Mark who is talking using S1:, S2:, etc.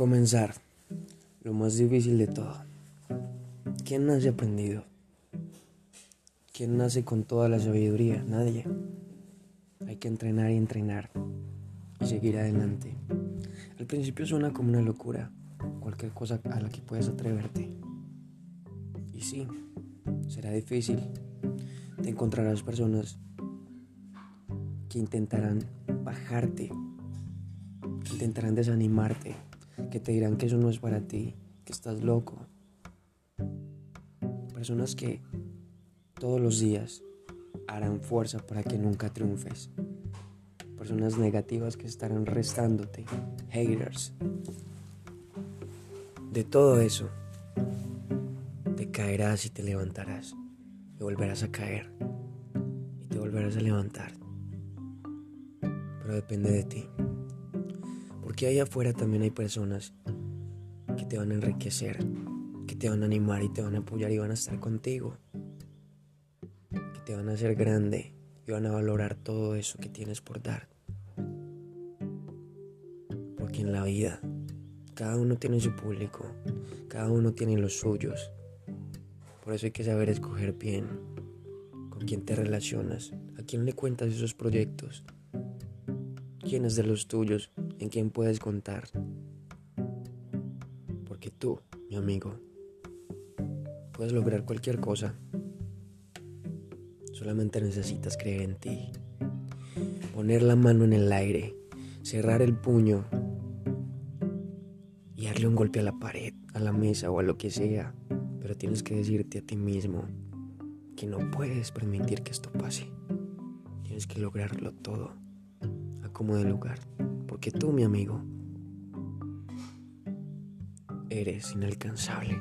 S1: Comenzar. Lo más difícil de todo. ¿Quién nace aprendido? ¿Quién nace con toda la sabiduría? Nadie. Hay que entrenar y entrenar y seguir adelante. Al principio suena como una locura, cualquier cosa a la que puedas atreverte. Y sí, será difícil. Te encontrarás personas que intentarán bajarte, que intentarán desanimarte, que te dirán que eso no es para ti, que estás loco. Personas que todos los días harán fuerza para que nunca triunfes. Personas negativas que estarán restándote, haters. De todo eso, te caerás y te levantarás. Y volverás a caer. Y te volverás a levantar. Pero depende de ti. Porque ahí afuera también hay personas que te van a enriquecer, que te van a animar y te van a apoyar y van a estar contigo. Que te van a hacer grande y van a valorar todo eso que tienes por dar. Porque en la vida cada uno tiene su público, cada uno tiene los suyos. Por eso hay que saber escoger bien con quién te relacionas, a quién le cuentas esos proyectos, quién es de los tuyos, en quién puedes contar. Porque tú, mi amigo, puedes lograr cualquier cosa. Solamente necesitas creer en ti. Poner la mano en el aire, cerrar el puño y darle un golpe a la pared, a la mesa o a lo que sea. Pero tienes que decirte a ti mismo que no puedes permitir que esto pase. Tienes que lograrlo todo a como de lugar. Porque tú, mi amigo, eres inalcanzable.